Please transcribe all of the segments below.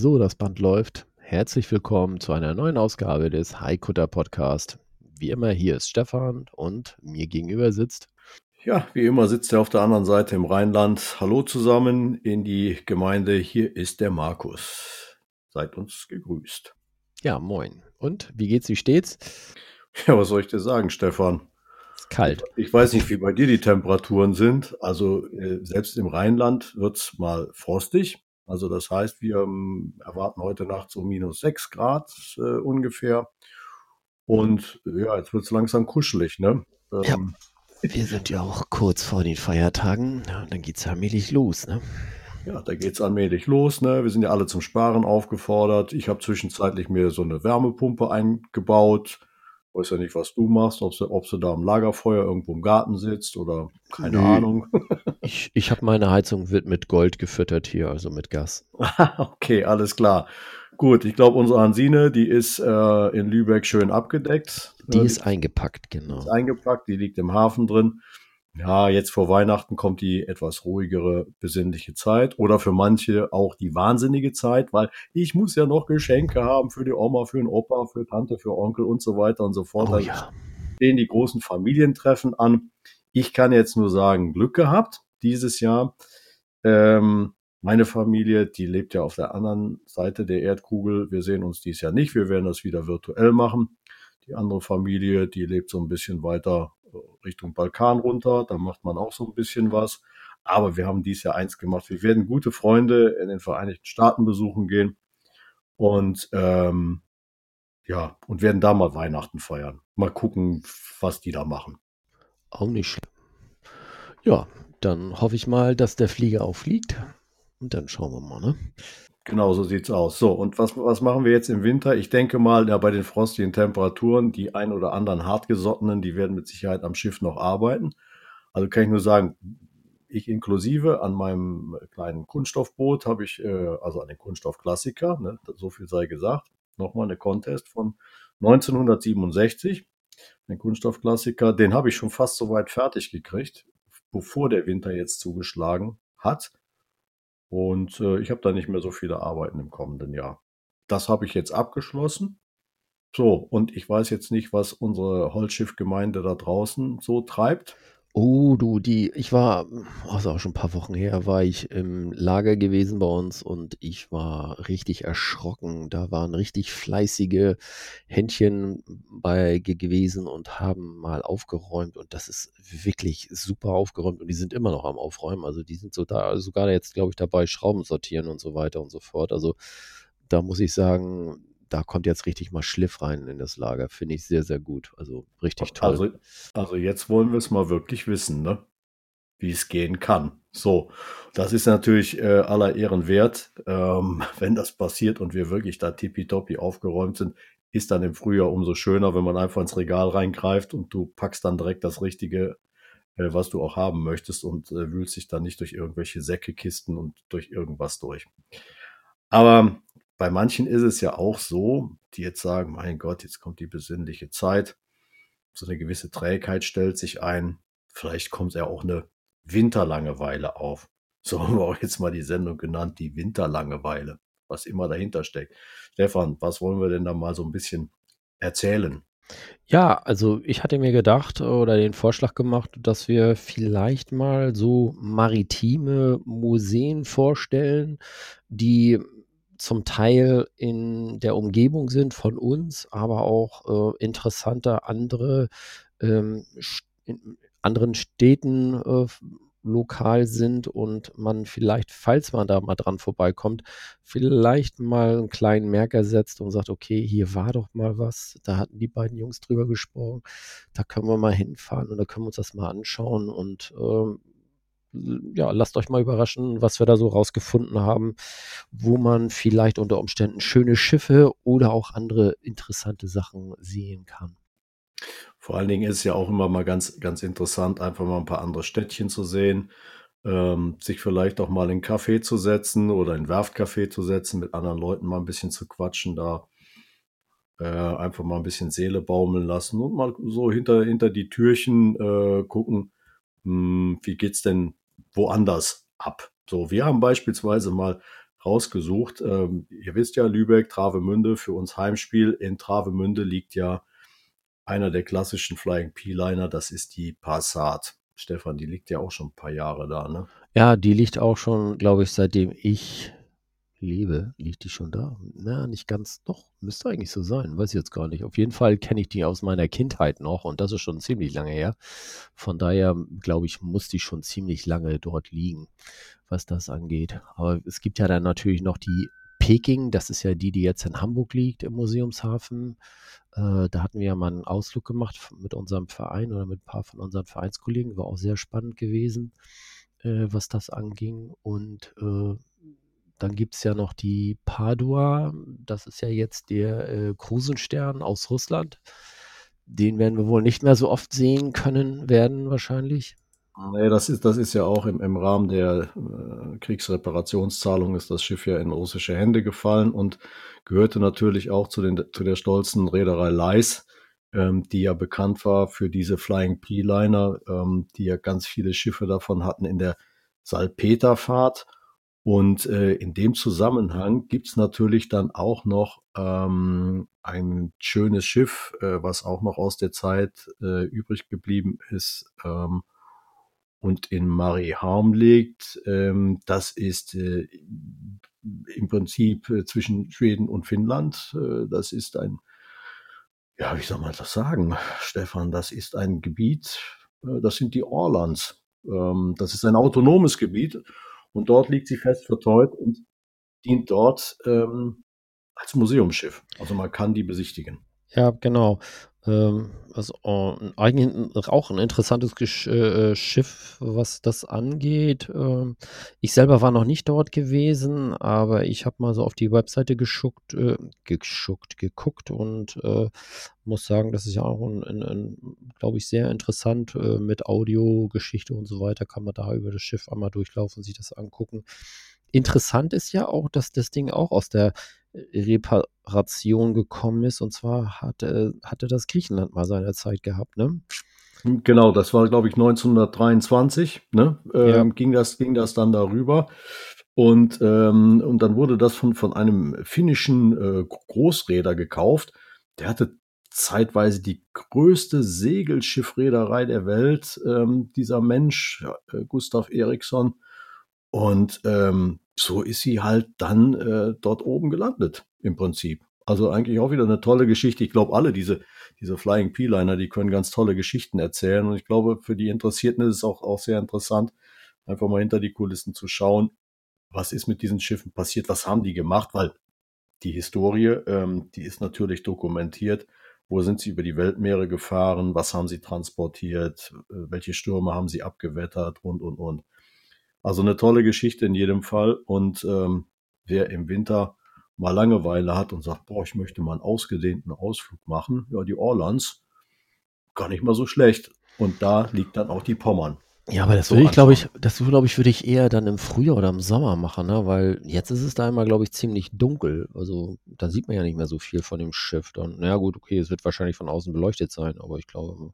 So, das Band läuft. Herzlich willkommen zu einer neuen Ausgabe des Haikutter Podcast. Wie immer, hier ist Stefan und mir gegenüber sitzt. Ja, wie immer sitzt er auf der anderen Seite im Rheinland. Hallo zusammen in die Gemeinde. Hier ist der Markus. Seid uns gegrüßt. Ja, moin. Und wie geht's, wie steht's? Ja, was soll ich dir sagen, Stefan? Ist kalt. Ich weiß nicht, wie bei dir die Temperaturen sind. Also äh, selbst im Rheinland wird's mal frostig. Also das heißt, wir ähm, erwarten heute Nacht so minus sechs Grad äh, ungefähr. Und ja, jetzt wird's langsam kuschelig, ne? Ähm, ja. Wir sind ja auch kurz vor den Feiertagen. Und dann geht's allmählich los, ne? Ja, da geht's allmählich los. Ne? Wir sind ja alle zum Sparen aufgefordert. Ich habe zwischenzeitlich mir so eine Wärmepumpe eingebaut. Weiß ja nicht, was du machst, ob du, ob du da am Lagerfeuer irgendwo im Garten sitzt oder keine Nö. Ahnung. ich ich habe meine Heizung wird mit Gold gefüttert hier, also mit Gas. okay, alles klar. Gut, ich glaube, unsere Hansine, die ist äh, in Lübeck schön abgedeckt. Die ist eingepackt, genau. Ist eingepackt, die liegt im Hafen drin. Ja, jetzt vor Weihnachten kommt die etwas ruhigere, besinnliche Zeit oder für manche auch die wahnsinnige Zeit, weil ich muss ja noch Geschenke haben für die Oma, für den Opa, für Tante, für Onkel und so weiter und so fort. Oh, ja. Stehen die großen Familientreffen an. Ich kann jetzt nur sagen, Glück gehabt dieses Jahr. Ähm, meine Familie, die lebt ja auf der anderen Seite der Erdkugel. Wir sehen uns dieses Jahr nicht. Wir werden das wieder virtuell machen. Die andere Familie, die lebt so ein bisschen weiter Richtung Balkan runter. Da macht man auch so ein bisschen was. Aber wir haben dies Jahr eins gemacht. Wir werden gute Freunde in den Vereinigten Staaten besuchen gehen. Und ähm, ja, und werden da mal Weihnachten feiern. Mal gucken, was die da machen. Auch nicht schlimm. Ja, dann hoffe ich mal, dass der Flieger auch fliegt. Und dann schauen wir mal, ne? Genau, so sieht's aus. So, und was, was machen wir jetzt im Winter? Ich denke mal, ja, bei den frostigen Temperaturen, die ein oder anderen hartgesottenen, die werden mit Sicherheit am Schiff noch arbeiten. Also kann ich nur sagen, ich inklusive an meinem kleinen Kunststoffboot habe ich, äh, also an den Kunststoffklassiker, ne, so viel sei gesagt, nochmal eine Contest von 1967, den Kunststoffklassiker, den habe ich schon fast so weit fertig gekriegt, bevor der Winter jetzt zugeschlagen hat. Und äh, ich habe da nicht mehr so viele Arbeiten im kommenden Jahr. Das habe ich jetzt abgeschlossen. So, und ich weiß jetzt nicht, was unsere Holzschiffgemeinde da draußen so treibt. Oh, du, die, ich war, also auch schon ein paar Wochen her, war ich im Lager gewesen bei uns und ich war richtig erschrocken. Da waren richtig fleißige Händchen bei gewesen und haben mal aufgeräumt und das ist wirklich super aufgeräumt und die sind immer noch am Aufräumen. Also die sind so da, sogar jetzt, glaube ich, dabei, Schrauben sortieren und so weiter und so fort. Also da muss ich sagen, da kommt jetzt richtig mal Schliff rein in das Lager. Finde ich sehr, sehr gut. Also richtig toll. Also, also jetzt wollen wir es mal wirklich wissen, ne? wie es gehen kann. So, das ist natürlich äh, aller Ehren wert. Ähm, wenn das passiert und wir wirklich da tippitoppi aufgeräumt sind, ist dann im Frühjahr umso schöner, wenn man einfach ins Regal reingreift und du packst dann direkt das Richtige, äh, was du auch haben möchtest und äh, wühlst dich dann nicht durch irgendwelche Säcke, Kisten und durch irgendwas durch. Aber bei manchen ist es ja auch so, die jetzt sagen, mein Gott, jetzt kommt die besinnliche Zeit. So eine gewisse Trägheit stellt sich ein. Vielleicht kommt ja auch eine Winterlangeweile auf. So haben wir auch jetzt mal die Sendung genannt, die Winterlangeweile, was immer dahinter steckt. Stefan, was wollen wir denn da mal so ein bisschen erzählen? Ja, also ich hatte mir gedacht oder den Vorschlag gemacht, dass wir vielleicht mal so maritime Museen vorstellen, die zum Teil in der Umgebung sind von uns, aber auch äh, interessante andere ähm, in anderen Städten äh, lokal sind und man vielleicht, falls man da mal dran vorbeikommt, vielleicht mal einen kleinen Merker setzt und sagt, okay, hier war doch mal was, da hatten die beiden Jungs drüber gesprochen, da können wir mal hinfahren und da können wir uns das mal anschauen und äh, ja, lasst euch mal überraschen, was wir da so rausgefunden haben, wo man vielleicht unter Umständen schöne Schiffe oder auch andere interessante Sachen sehen kann. Vor allen Dingen ist es ja auch immer mal ganz, ganz interessant, einfach mal ein paar andere Städtchen zu sehen, ähm, sich vielleicht auch mal in 'n Café zu setzen oder in 'n Werftcafé zu setzen, mit anderen Leuten mal ein bisschen zu quatschen, da äh, einfach mal ein bisschen Seele baumeln lassen und mal so hinter, hinter die Türchen äh, gucken, hm, wie geht's denn woanders ab? So, wir haben beispielsweise mal rausgesucht, ähm, ihr wisst ja, Lübeck, Travemünde, für uns Heimspiel. In Travemünde liegt ja einer der klassischen Flying P-Liner, das ist die Passat. Stefan, die liegt ja auch schon ein paar Jahre da, ne? Ja, die liegt auch schon, glaube ich, seitdem ich lebe, liegt die schon da? Na, nicht ganz. Doch, müsste eigentlich so sein. Weiß ich jetzt gar nicht. Auf jeden Fall kenne ich die aus meiner Kindheit noch und das ist schon ziemlich lange her. Von daher, glaube ich, muss die schon ziemlich lange dort liegen, was das angeht. Aber es gibt ja dann natürlich noch die Peking, das ist ja die, die jetzt in Hamburg liegt, im Museumshafen. Äh, da hatten wir ja mal einen Ausflug gemacht mit unserem Verein oder mit ein paar von unseren Vereinskollegen. War auch sehr spannend gewesen, äh, was das anging. Und äh, dann gibt es ja noch die Padua. Das ist ja jetzt der äh, Krusenstern aus Russland. Den werden wir wohl nicht mehr so oft sehen können werden, wahrscheinlich. Nee, das ist, das ist ja auch im, im Rahmen der äh, Kriegsreparationszahlung ist das Schiff ja in russische Hände gefallen und gehörte natürlich auch zu, den, zu der stolzen Reederei Leis, ähm, die ja bekannt war für diese Flying P-Liner, ähm, die ja ganz viele Schiffe davon hatten in der Salpeterfahrt. Und äh, in dem Zusammenhang gibt's natürlich dann auch noch ähm, ein schönes Schiff, äh, was auch noch aus der Zeit äh, übrig geblieben ist ähm, und in Mariehamn liegt. Ähm, das ist äh, im Prinzip äh, zwischen Schweden und Finnland. Äh, das ist ein, ja, wie soll man das sagen, Stefan? Das ist ein Gebiet, äh, das sind die Orlands. Ähm, das ist ein autonomes Gebiet und dort liegt sie fest verteut und dient dort ähm, als Museumsschiff. Also man kann die besichtigen. Ja, genau. Ähm, also äh, eigentlich auch ein interessantes Gesch äh, Schiff, was das angeht. Ähm, ich selber war noch nicht dort gewesen, aber ich habe mal so auf die Webseite geschuckt, äh, geschuckt, geguckt und äh, muss sagen, das ist ja auch ein, ein, ein glaube ich, sehr interessant äh, mit Audiogeschichte und so weiter. Kann man da über das Schiff einmal durchlaufen, sich das angucken. Interessant ist ja auch, dass das Ding auch aus der Reparation gekommen ist. Und zwar hatte, hatte das Griechenland mal seine Zeit gehabt, ne? Genau, das war, glaube ich, 1923, ne? Ähm, ja. ging, das, ging das dann darüber. Und, ähm, und dann wurde das von, von einem finnischen äh, Großräder gekauft. Der hatte zeitweise die größte Segelschiffreederei der Welt, ähm, dieser Mensch, äh, Gustav Eriksson. Und ähm, so ist sie halt dann äh, dort oben gelandet, im Prinzip. Also eigentlich auch wieder eine tolle Geschichte. Ich glaube, alle diese, diese Flying P-Liner, die können ganz tolle Geschichten erzählen. Und ich glaube, für die Interessierten ist es auch, auch sehr interessant, einfach mal hinter die Kulissen zu schauen, was ist mit diesen Schiffen passiert, was haben die gemacht, weil die Historie, ähm, die ist natürlich dokumentiert. Wo sind sie über die Weltmeere gefahren? Was haben sie transportiert? Äh, welche Stürme haben sie abgewettert? Und, und, und. Also eine tolle Geschichte in jedem Fall. Und ähm, wer im Winter mal Langeweile hat und sagt, boah, ich möchte mal einen ausgedehnten Ausflug machen, ja, die Orlands, gar nicht mal so schlecht. Und da liegt dann auch die Pommern. Ja, aber das so würde ich, glaube ich, das glaube ich, würde ich eher dann im Frühjahr oder im Sommer machen, ne? Weil jetzt ist es da immer, glaube ich, ziemlich dunkel. Also da sieht man ja nicht mehr so viel von dem Schiff. Dann, naja gut, okay, es wird wahrscheinlich von außen beleuchtet sein, aber ich glaube,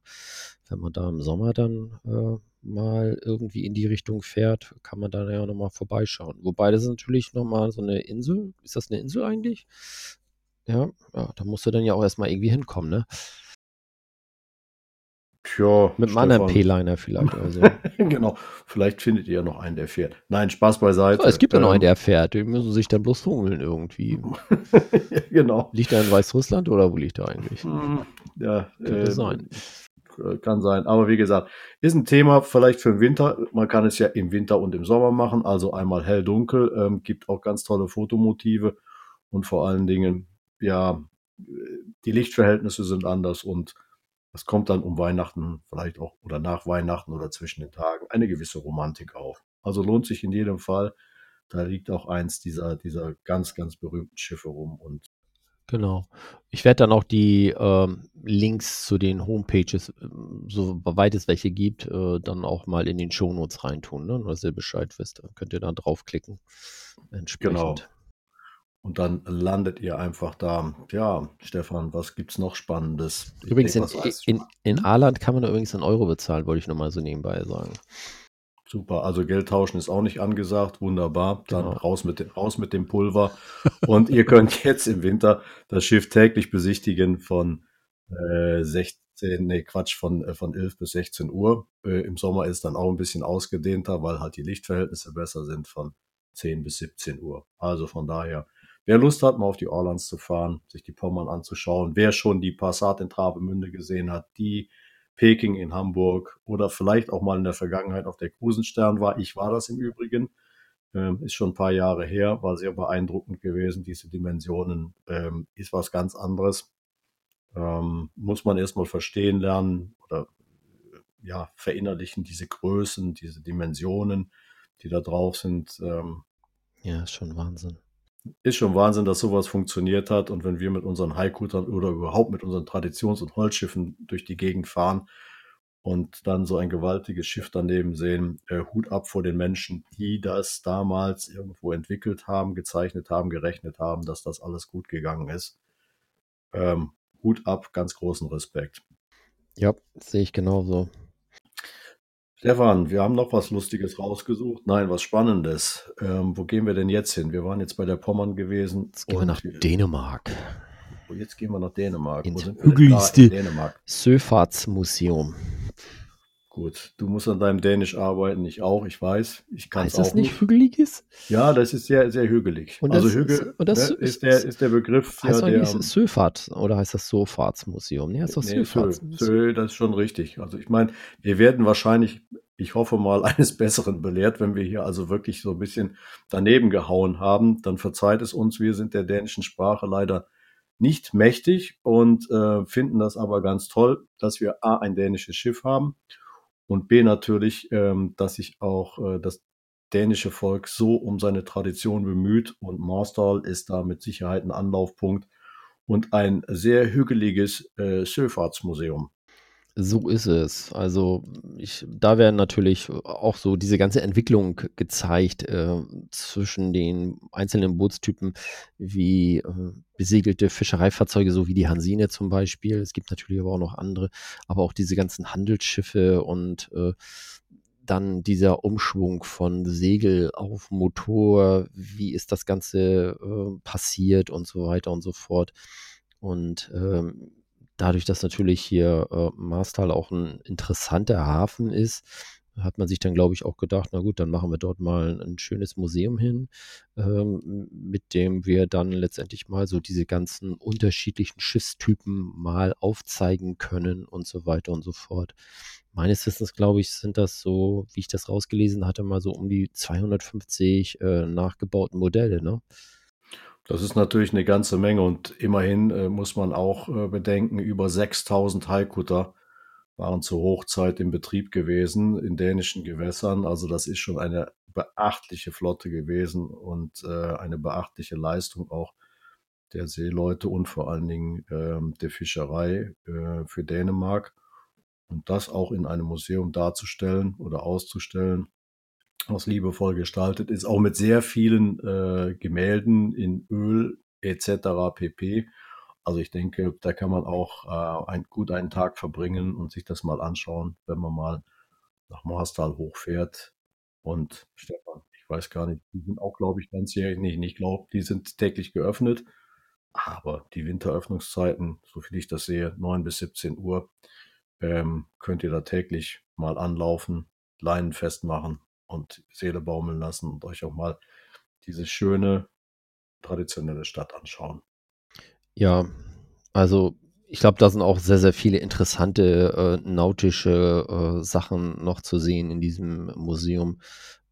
wenn man da im Sommer dann äh, mal irgendwie in die Richtung fährt, kann man da ja nochmal vorbeischauen. Wobei das ist natürlich nochmal so eine Insel. Ist das eine Insel eigentlich? Ja, ja, da musst du dann ja auch erstmal irgendwie hinkommen, ne? Tja, Mit einem anderen P-Liner vielleicht oder so. genau, vielleicht findet ihr ja noch einen, der fährt. Nein, Spaß beiseite. Ja, es gibt ja noch einen, ähm, der fährt. Die müssen sich dann bloß hummeln irgendwie. genau. Liegt er in Weißrussland oder wo liegt er eigentlich? Ja, Könnte äh, sein. Äh, kann sein. Aber wie gesagt, ist ein Thema vielleicht für den Winter. Man kann es ja im Winter und im Sommer machen. Also einmal hell-dunkel. Ähm, gibt auch ganz tolle Fotomotive. Und vor allen Dingen, ja, die Lichtverhältnisse sind anders und es kommt dann um Weihnachten, vielleicht auch oder nach Weihnachten oder zwischen den Tagen, eine gewisse Romantik auf. Also lohnt sich in jedem Fall. Da liegt auch eins dieser, dieser ganz, ganz berühmten Schiffe rum und Genau. Ich werde dann auch die ähm, Links zu den Homepages, ähm, soweit es welche gibt, äh, dann auch mal in den Shownotes reintun, ne? dass ihr Bescheid wisst. Dann könnt ihr da draufklicken. Entsprechend. Genau. Und dann landet ihr einfach da. Ja, Stefan, was gibt's noch Spannendes? Ich Übrigens, denk, in, in, in Aarland kann man übrigens in Euro bezahlen, wollte ich nur mal so nebenbei sagen. Super, also Geld tauschen ist auch nicht angesagt. Wunderbar. Dann Genau. raus mit, dem- raus mit dem Pulver. Und ihr könnt jetzt im Winter das Schiff täglich besichtigen von äh, 16, nee, Quatsch, von, äh, von 11 bis 16 Uhr. Äh, Im Sommer ist dann auch ein bisschen ausgedehnter, weil halt die Lichtverhältnisse besser sind von 10 bis 17 Uhr. Also von daher, wer Lust hat, mal auf die Orlands zu fahren, sich die Pommern anzuschauen, wer schon die Passat in Travemünde gesehen hat, die Peking in Hamburg oder vielleicht auch mal in der Vergangenheit auf der Krusenstern war. Ich war das im Übrigen. Ähm, ist schon ein paar Jahre her, war sehr beeindruckend gewesen. Diese Dimensionen ähm, ist was ganz anderes. Ähm, muss man erstmal verstehen lernen oder äh, ja, verinnerlichen, diese Größen, diese Dimensionen, die da drauf sind. Ähm, Ja, ist schon Wahnsinn. Ist schon Wahnsinn, dass sowas funktioniert hat. Und wenn wir mit unseren Haikutern oder überhaupt mit unseren Traditions- und Holzschiffen durch die Gegend fahren und dann so ein gewaltiges Schiff daneben sehen, äh, Hut ab vor den Menschen, die das damals irgendwo entwickelt haben, gezeichnet haben, gerechnet haben, dass das alles gut gegangen ist. Ähm, Hut ab, ganz großen Respekt. Ja, sehe ich genauso. Stefan, wir haben noch was Lustiges rausgesucht. Nein, was Spannendes. Ähm, wo gehen wir denn jetzt hin? Wir waren jetzt bei der Pommern gewesen. Jetzt gehen wir nach Dänemark. Oh, Jetzt gehen wir nach Dänemark. Ins Wo sind wir denn da? In Dänemark. Söfahrtsmuseum. Gut, du musst an deinem Dänisch arbeiten, ich auch, ich weiß. Ich kann es Heißt das auch nicht nicht. hügeliges? Ja, das ist sehr, sehr hügelig. Und also das ist- Hügel und das ne, ist- ist, der, ist der Begriff, Heißt ja, der, nicht Söfahrt oder heißt das Sofahrtsmuseum? Nee, heißt doch Nee. Sö, das ist schon richtig. Also ich meine, wir werden wahrscheinlich, ich hoffe mal, eines Besseren belehrt, wenn wir hier also wirklich so ein bisschen daneben gehauen haben. Dann verzeiht es uns, wir sind der dänischen Sprache leider nicht mächtig und äh, finden das aber ganz toll, dass wir A, ein dänisches Schiff haben und B, natürlich, ähm, dass sich auch äh, das dänische Volk so um seine Tradition bemüht und Marstal ist da mit Sicherheit ein Anlaufpunkt und ein sehr hügeliges äh, Schifffahrtsmuseum. So ist es. Also ich, da werden natürlich auch so diese ganze Entwicklung gezeigt äh, zwischen den einzelnen Bootstypen wie äh, besegelte Fischereifahrzeuge, so wie die Hansine zum Beispiel. Es gibt natürlich aber auch noch andere, aber auch diese ganzen Handelsschiffe und äh, dann dieser Umschwung von Segel auf Motor, wie ist das Ganze äh, passiert und so weiter und so fort. Und ähm, dadurch, dass natürlich hier äh, Marstal auch ein interessanter Hafen ist, hat man sich dann, glaube ich, auch gedacht, na gut, dann machen wir dort mal ein schönes Museum hin, ähm, mit dem wir dann letztendlich mal so diese ganzen unterschiedlichen Schiffstypen mal aufzeigen können und so weiter und so fort. Meines Wissens, glaube ich, sind das so, wie ich das rausgelesen hatte, mal so um die 250 äh, nachgebauten Modelle, ne? Das ist natürlich eine ganze Menge und immerhin äh, muss man auch äh, bedenken, über 6000 Haikutter waren zur Hochzeit im Betrieb gewesen in dänischen Gewässern. Also das ist schon eine beachtliche Flotte gewesen und äh, eine beachtliche Leistung auch der Seeleute und vor allen Dingen ähm, der Fischerei äh, für Dänemark. Und das auch in einem Museum darzustellen oder auszustellen, was liebevoll gestaltet ist, auch mit sehr vielen äh, Gemälden in Öl etc. pp. Also ich denke, da kann man auch äh, ein, gut einen Tag verbringen und sich das mal anschauen, wenn man mal nach Marstal hochfährt. Und Stefan, ich weiß gar nicht, die sind auch, glaube ich, ganzjährig nicht. Ich glaube, die sind täglich geöffnet. Aber die Winteröffnungszeiten, so viel ich das sehe, 9 bis 17 Uhr, ähm, könnt ihr da täglich mal anlaufen, Leinen festmachen und Seele baumeln lassen und euch auch mal diese schöne, traditionelle Stadt anschauen. Ja, also ich glaube, da sind auch sehr, sehr viele interessante äh, nautische äh, Sachen noch zu sehen in diesem Museum,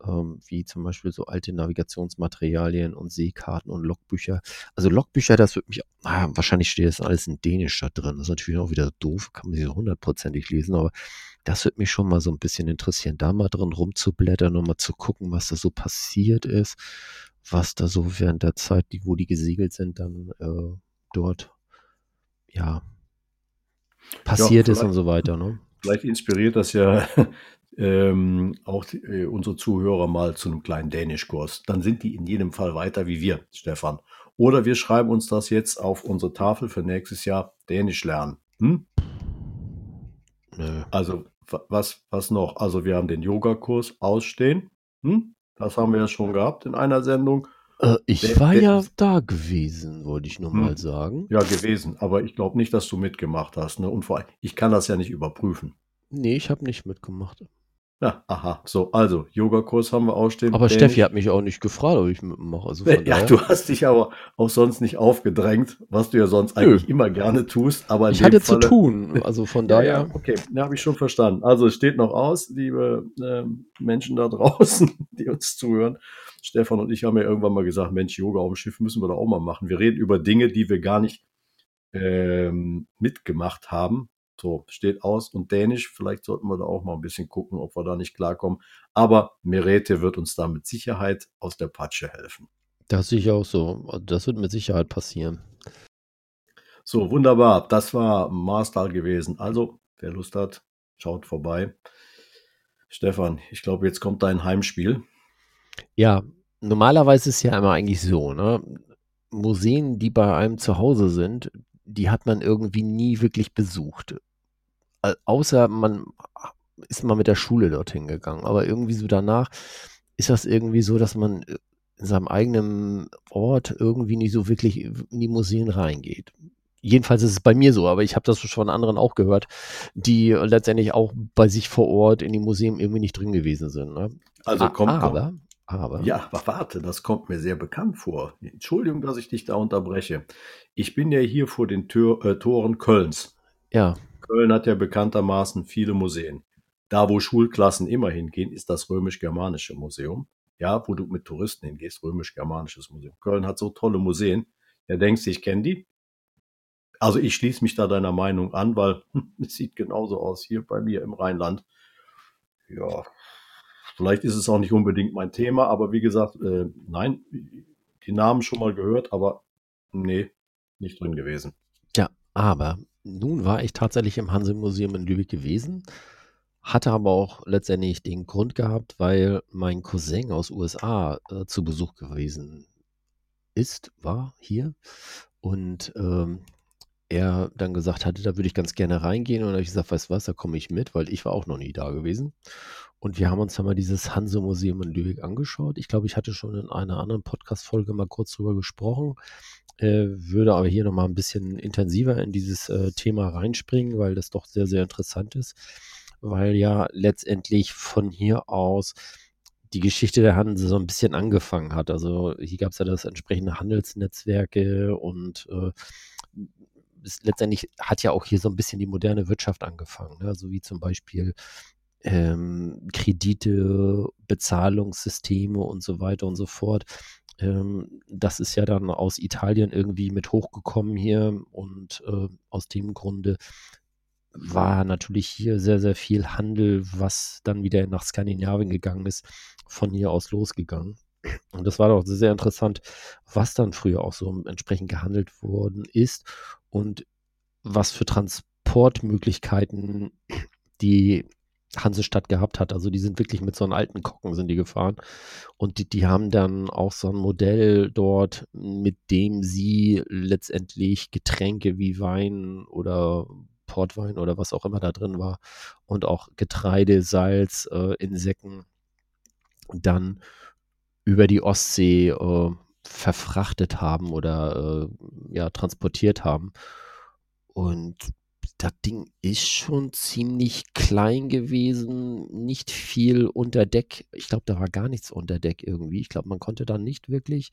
ähm, wie zum Beispiel so alte Navigationsmaterialien und Seekarten und Logbücher. Also Logbücher, das wird mich, ah, wahrscheinlich steht das alles in Dänisch da drin. Das ist natürlich auch wieder doof, kann man nicht so hundertprozentig lesen, aber das wird mich schon mal so ein bisschen interessieren, da mal drin rumzublättern und mal zu gucken, was da so passiert ist, was da so während der Zeit, die, wo die gesegelt sind, dann äh, dort ja passiert ja, ist und so weiter. Ne? Vielleicht inspiriert das ja ähm, auch äh, unsere Zuhörer mal zu einem kleinen Dänischkurs. Dann sind die in jedem Fall weiter wie wir, Stefan. Oder wir schreiben uns das jetzt auf unsere Tafel für nächstes Jahr Dänisch lernen. Hm? Nö. Also was, was noch? Also wir haben den Yogakurs ausstehen. Hm? Das haben wir ja schon gehabt in einer Sendung. Äh, ich der, war der, ja da gewesen, wollte ich nur hm. mal sagen. Ja, gewesen. Aber ich glaube nicht, dass du mitgemacht hast. Ne? Und vor allem, ich kann das ja nicht überprüfen. Nee, ich habe nicht mitgemacht. Ja, aha. So, also, Yogakurs haben wir ausstehen. Aber Steffi hat mich auch nicht gefragt, ob ich mitmache. Also ja, daher. du hast dich aber auch sonst nicht aufgedrängt, was du ja sonst Nö. eigentlich immer gerne tust. Aber ich hatte Falle, zu tun, also von daher. Ja, okay, ja, habe ich schon verstanden. Also, es steht noch aus, liebe äh, Menschen da draußen, die uns zuhören. Stefan und ich haben ja irgendwann mal gesagt, Mensch, Yoga auf dem Schiff müssen wir da auch mal machen. Wir reden über Dinge, die wir gar nicht ähm, mitgemacht haben. So, steht aus und Dänisch. Vielleicht sollten wir da auch mal ein bisschen gucken, ob wir da nicht klarkommen. Aber Merete wird uns da mit Sicherheit aus der Patsche helfen. Das sehe ich auch so. Das wird mit Sicherheit passieren. So, wunderbar. Das war Marstal gewesen. Also, wer Lust hat, schaut vorbei. Stefan, ich glaube, jetzt kommt dein Heimspiel. Ja, normalerweise ist es ja immer eigentlich so, ne? Museen, die bei einem zu Hause sind, die hat man irgendwie nie wirklich besucht. Außer man ist mal mit der Schule dorthin gegangen. Aber irgendwie so danach ist das irgendwie so, dass man in seinem eigenen Ort irgendwie nicht so wirklich in die Museen reingeht. Jedenfalls ist es bei mir so, aber ich habe das schon von anderen auch gehört, die letztendlich auch bei sich vor Ort in die Museen irgendwie nicht drin gewesen sind. Ne? Also kommt, aber, aber. Ja, aber warte, das kommt mir sehr bekannt vor. Entschuldigung, dass ich dich da unterbreche. Ich bin ja hier vor den Tür, äh, Toren Kölns. Ja. Köln hat ja bekanntermaßen viele Museen. Da, wo Schulklassen immer hingehen, ist das römisch-germanische Museum. Ja, wo du mit Touristen hingehst, römisch-germanisches Museum. Köln hat so tolle Museen. Ja, denkst du, ich kenne die? Also ich schließe mich da deiner Meinung an, weil es sieht genauso aus hier bei mir im Rheinland. Ja, Vielleicht ist es auch nicht unbedingt mein Thema, aber wie gesagt, äh, nein, die Namen schon mal gehört, aber nee, nicht drin gewesen. Ja, aber nun war ich tatsächlich im Hanse-Museum in Lübeck gewesen, hatte aber auch letztendlich den Grund gehabt, weil mein Cousin aus USA äh, zu Besuch gewesen ist, war hier und ähm, er dann gesagt hatte, da würde ich ganz gerne reingehen und habe ich gesagt, weißt du was, da komme ich mit, weil ich war auch noch nie da gewesen. Und wir haben uns dann mal dieses Hanse-Museum in Lübeck angeschaut. Ich glaube, ich hatte schon in einer anderen Podcast-Folge mal kurz drüber gesprochen, äh, würde aber hier nochmal ein bisschen intensiver in dieses äh, Thema reinspringen, weil das doch sehr, sehr interessant ist, weil ja letztendlich von hier aus die Geschichte der Hanse so ein bisschen angefangen hat. Also hier gab es ja das entsprechende Handelsnetzwerke und äh, letztendlich hat ja auch hier so ein bisschen die moderne Wirtschaft angefangen, ne? so wie zum Beispiel ähm, Kredite, Bezahlungssysteme und so weiter und so fort. Ähm, das ist ja dann aus Italien irgendwie mit hochgekommen hier und äh, aus dem Grunde war natürlich hier sehr, sehr viel Handel, was dann wieder nach Skandinavien gegangen ist, von hier aus losgegangen. Und das war doch sehr interessant, was dann früher auch so entsprechend gehandelt worden ist und was für Transportmöglichkeiten die Hansestadt gehabt hat. Also die sind wirklich mit so einem alten Kocken sind die gefahren und die, die haben dann auch so ein Modell dort, mit dem sie letztendlich Getränke wie Wein oder Portwein oder was auch immer da drin war und auch Getreide, Salz äh, in Säcken dann über die Ostsee äh, verfrachtet haben oder äh, ja transportiert haben. Und das Ding ist schon ziemlich klein gewesen, nicht viel unter Deck. Ich glaube, da war gar nichts unter Deck irgendwie. Ich glaube, man konnte da nicht wirklich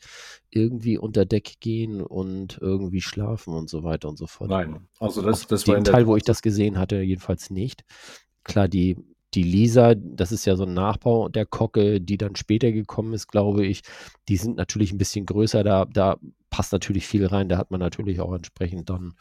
irgendwie unter Deck gehen und irgendwie schlafen und so weiter und so fort. Nein, also das, Auf das war dem in der Teil, wo ich das gesehen hatte, jedenfalls nicht. Klar, die, die Lisa, das ist ja so ein Nachbau der Kocke, die dann später gekommen ist, glaube ich. Die sind natürlich ein bisschen größer, da, da passt natürlich viel rein. Da hat man natürlich auch entsprechend dann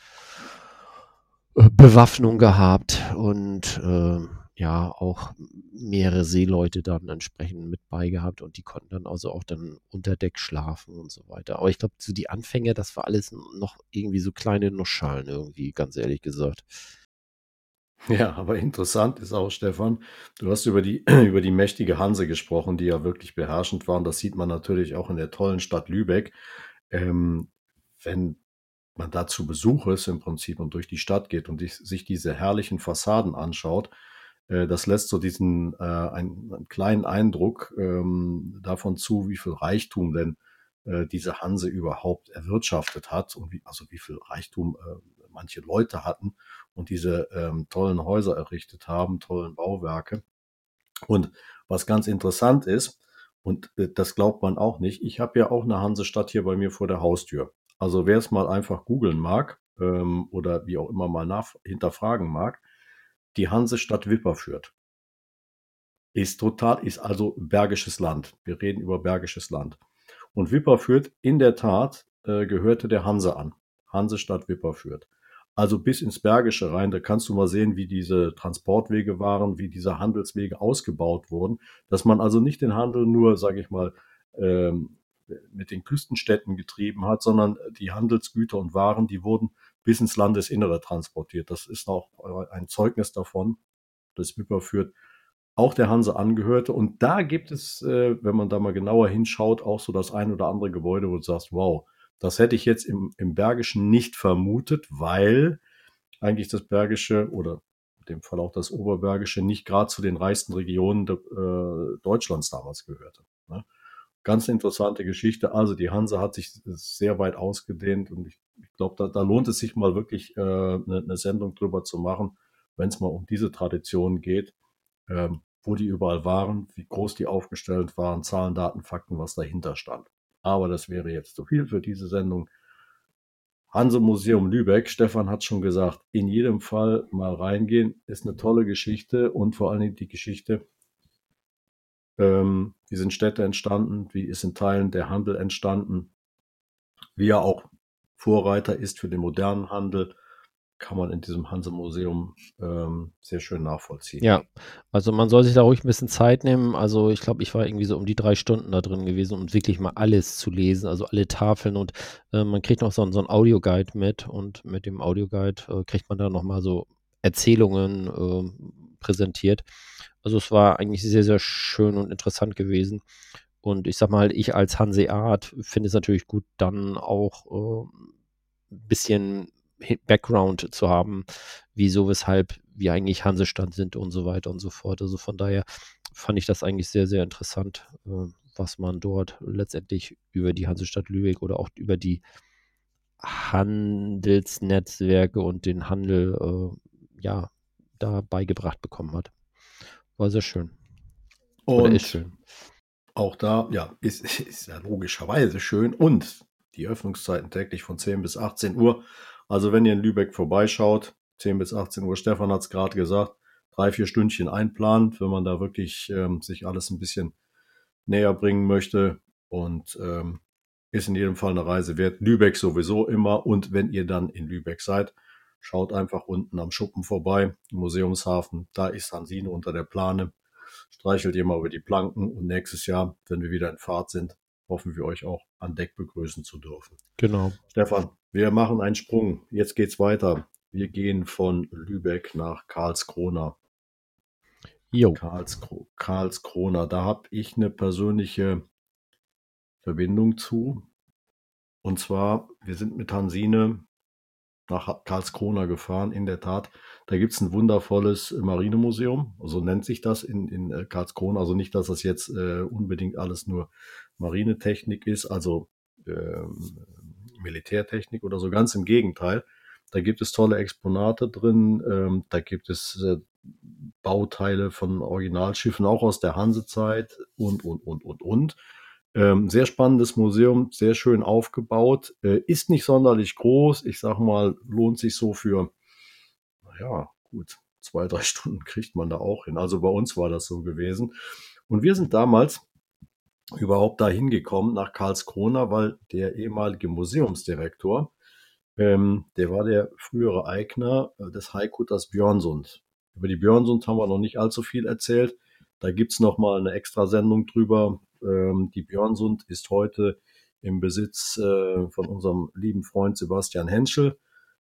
Bewaffnung gehabt und äh, ja, auch mehrere Seeleute dann entsprechend mit bei gehabt und die konnten dann also auch dann unter Deck schlafen und so weiter. Aber ich glaube, so die Anfänge, das war alles noch irgendwie so kleine Nussschalen irgendwie, ganz ehrlich gesagt. Ja, aber interessant ist auch, Stefan, du hast über die, über die mächtige Hanse gesprochen, die ja wirklich beherrschend waren. Das sieht man natürlich auch in der tollen Stadt Lübeck. Ähm, wenn man da zu Besuch ist im Prinzip und durch die Stadt geht und sich diese herrlichen Fassaden anschaut, äh, das lässt so diesen äh, einen, einen kleinen Eindruck ähm, davon zu, wie viel Reichtum denn äh, diese Hanse überhaupt erwirtschaftet hat und wie, also wie viel Reichtum äh, manche Leute hatten und diese ähm, tollen Häuser errichtet haben, tollen Bauwerke. Und was ganz interessant ist, und äh, das glaubt man auch nicht, ich habe ja auch eine Hansestadt hier bei mir vor der Haustür. Also wer es mal einfach googeln mag ähm, oder wie auch immer mal nach, hinterfragen mag, die Hansestadt Wipperfürth ist total, ist also bergisches Land. Wir reden über bergisches Land. Und Wipperfürth in der Tat äh, gehörte der Hanse an. Hansestadt Wipperfürth. Also bis ins Bergische rein, da kannst du mal sehen, wie diese Transportwege waren, wie diese Handelswege ausgebaut wurden, dass man also nicht den Handel nur, sage ich mal, ähm, mit den Küstenstädten getrieben hat, sondern die Handelsgüter und Waren, die wurden bis ins Landesinnere transportiert. Das ist auch ein Zeugnis davon, das überführt auch der Hanse angehörte. Und da gibt es, äh, wenn man da mal genauer hinschaut, auch so das ein oder andere Gebäude, wo du sagst, wow, das hätte ich jetzt im, im Bergischen nicht vermutet, weil eigentlich das Bergische oder in dem Fall auch das Oberbergische nicht gerade zu den reichsten Regionen de, äh, Deutschlands damals gehörte. Ne? Ganz interessante Geschichte. Also die Hanse hat sich sehr weit ausgedehnt und ich, ich glaube, da, da, lohnt es sich mal wirklich äh, eine, eine Sendung drüber zu machen, wenn es mal um diese Tradition geht, ähm, wo die überall waren, wie groß die aufgestellt waren, Zahlen, Daten, Fakten, was dahinter stand. Aber das wäre jetzt zu viel für diese Sendung. Hanse Museum Lübeck, Stefan hat schon gesagt, in jedem Fall mal reingehen, ist eine tolle Geschichte und vor allen Dingen die Geschichte, ähm, wie sind Städte entstanden, wie ist in Teilen der Handel entstanden, wie er auch Vorreiter ist für den modernen Handel kann man in diesem Hanse-Museum ähm, sehr schön nachvollziehen. Ja, also man soll sich da ruhig ein bisschen Zeit nehmen. Also ich glaube, ich war irgendwie so um die drei Stunden da drin gewesen, um wirklich mal alles zu lesen, also alle Tafeln und äh, man kriegt noch so, so ein Audioguide mit und mit dem Audioguide äh, kriegt man da nochmal so Erzählungen äh, präsentiert. Also es war eigentlich sehr, sehr schön und interessant gewesen. Und ich sag mal, ich als Hanseat finde es natürlich gut, dann auch ein äh, bisschen Background zu haben, wieso, weshalb wir eigentlich Hansestand sind und so weiter und so fort. Also von daher fand ich das eigentlich sehr, sehr interessant, äh, was man dort letztendlich über die Hansestadt Lübeck oder auch über die Handelsnetzwerke und den Handel äh, ja da beigebracht bekommen hat. War sehr schön. Und oder ist schön. Auch da, ja, ist, ist ja logischerweise schön. Und die Öffnungszeiten täglich von 10 bis 18 Uhr. Also wenn ihr in Lübeck vorbeischaut, 10 bis 18 Uhr, Stefan hat es gerade gesagt, drei, vier Stündchen einplant, wenn man da wirklich ähm, sich alles ein bisschen näher bringen möchte. Und ähm, ist in jedem Fall eine Reise wert. Lübeck sowieso immer. Und wenn ihr dann in Lübeck seid, schaut einfach unten am Schuppen vorbei, im Museumshafen. Da ist Hansine unter der Plane. Streichelt ihr mal über die Planken und nächstes Jahr, wenn wir wieder in Fahrt sind, hoffen wir euch auch an Deck begrüßen zu dürfen. Genau. Stefan, wir machen einen Sprung. Jetzt geht's weiter. Wir gehen von Lübeck nach Karlskrona. Jo. Karlskro Karlskrona. Da habe ich eine persönliche Verbindung zu. Und zwar, wir sind mit Hansine nach Karlskrona gefahren, in der Tat. Da gibt es ein wundervolles Marinemuseum, so nennt sich das in, in äh, Karlskrona. Also nicht, dass das jetzt äh, unbedingt alles nur Marinetechnik ist, also ähm, Militärtechnik oder so, ganz im Gegenteil. Da gibt es tolle Exponate drin. Ähm, da gibt es äh, Bauteile von Originalschiffen, auch aus der Hansezeit und, und, und, und, und. Ähm, sehr spannendes Museum, sehr schön aufgebaut. Äh, ist nicht sonderlich groß. Ich sag mal, lohnt sich so für, naja, gut, zwei, drei Stunden kriegt man da auch hin. Also bei uns war das so gewesen. Und wir sind damals überhaupt da hingekommen nach Karlskrona, weil der ehemalige Museumsdirektor, ähm, der war der frühere Eigner äh, des Haikutters Björnsund. Über die Björnsund haben wir noch nicht allzu viel erzählt. Da gibt's noch mal eine extra Sendung drüber. Ähm, die Björnsund ist heute im Besitz äh, von unserem lieben Freund Sebastian Henschel,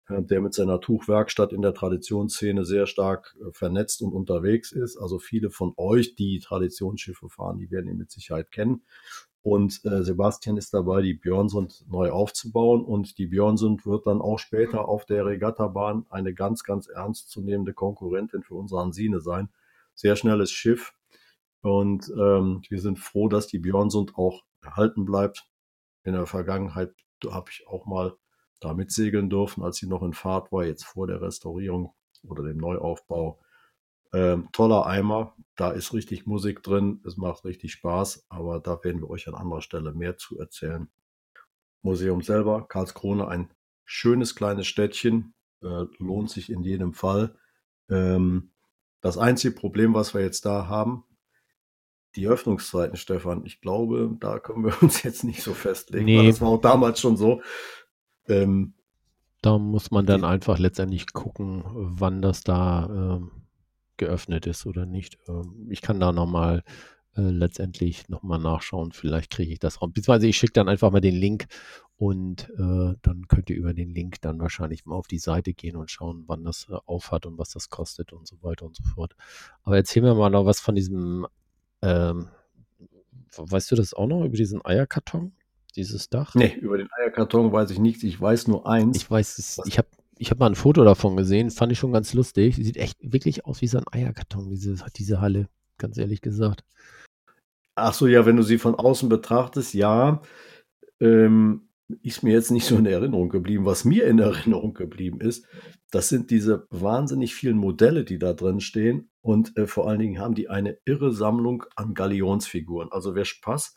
äh, der mit seiner Tuchwerkstatt in der Traditionsszene sehr stark äh, vernetzt und unterwegs ist. Also viele von euch, die Traditionsschiffe fahren, die werden ihn mit Sicherheit kennen. Und äh, Sebastian ist dabei, die Björnsund neu aufzubauen. Und die Björnsund wird dann auch später auf der Regattabahn eine ganz, ganz ernstzunehmende Konkurrentin für unsere Hansine sein. Sehr schnelles Schiff. Und ähm, wir sind froh, dass die Björnsund auch erhalten bleibt. In der Vergangenheit habe ich auch mal damit segeln dürfen, als sie noch in Fahrt war, jetzt vor der Restaurierung oder dem Neuaufbau. Ähm, toller Eimer, da ist richtig Musik drin, es macht richtig Spaß, aber da werden wir euch an anderer Stelle mehr zu erzählen. Museum selber, Karlskrone, ein schönes kleines Städtchen, äh, lohnt sich in jedem Fall. Ähm, das einzige Problem, was wir jetzt da haben, die Öffnungszeiten, Stefan. Ich glaube, da können wir uns jetzt nicht so festlegen. Nee. das war auch damals schon so. Ähm, da muss man dann einfach letztendlich gucken, wann das da ähm, geöffnet ist oder nicht. Ähm, ich kann da nochmal äh, letztendlich nochmal nachschauen. Vielleicht kriege ich das raus. Beziehungsweise ich schicke dann einfach mal den Link und äh, dann könnt ihr über den Link dann wahrscheinlich mal auf die Seite gehen und schauen, wann das äh, aufhat und was das kostet und so weiter und so fort. Aber erzähl mir mal noch was von diesem, ähm, weißt du das auch noch, über diesen Eierkarton? Dieses Dach? Nee, über den Eierkarton weiß ich nichts. Ich weiß nur eins. Ich weiß es, ich habe ich habe mal ein Foto davon gesehen, fand ich schon ganz lustig. Sieht echt wirklich aus wie so ein Eierkarton, diese, diese Halle, ganz ehrlich gesagt. Ach so, ja, wenn du sie von außen betrachtest, ja. Ähm, ist mir jetzt nicht so in Erinnerung geblieben. Was mir in Erinnerung geblieben ist, das sind diese wahnsinnig vielen Modelle, die da drin stehen. Und äh, vor allen Dingen haben die eine irre Sammlung an Galionsfiguren. Also wer Spaß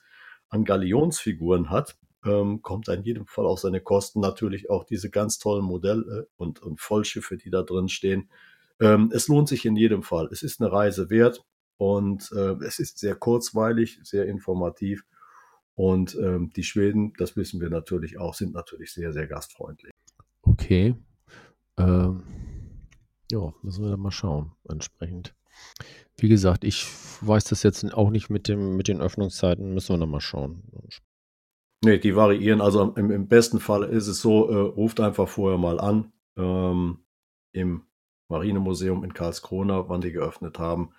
an Galionsfiguren hat, ähm, kommt in jedem Fall auf seine Kosten. Natürlich auch diese ganz tollen Modelle und, und Vollschiffe, die da drin stehen. Ähm, es lohnt sich in jedem Fall. Es ist eine Reise wert und äh, es ist sehr kurzweilig, sehr informativ. Und ähm, die Schweden, das wissen wir natürlich auch, sind natürlich sehr, sehr gastfreundlich. Okay. Ähm, ja, müssen wir dann mal schauen, entsprechend. Wie gesagt, ich weiß das jetzt auch nicht mit, dem, mit den Öffnungszeiten, müssen wir dann mal schauen. Nee, die variieren. Also im, im besten Fall ist es so, äh, ruft einfach vorher mal an ähm, im Marinemuseum in Karlskrona, wann die geöffnet haben.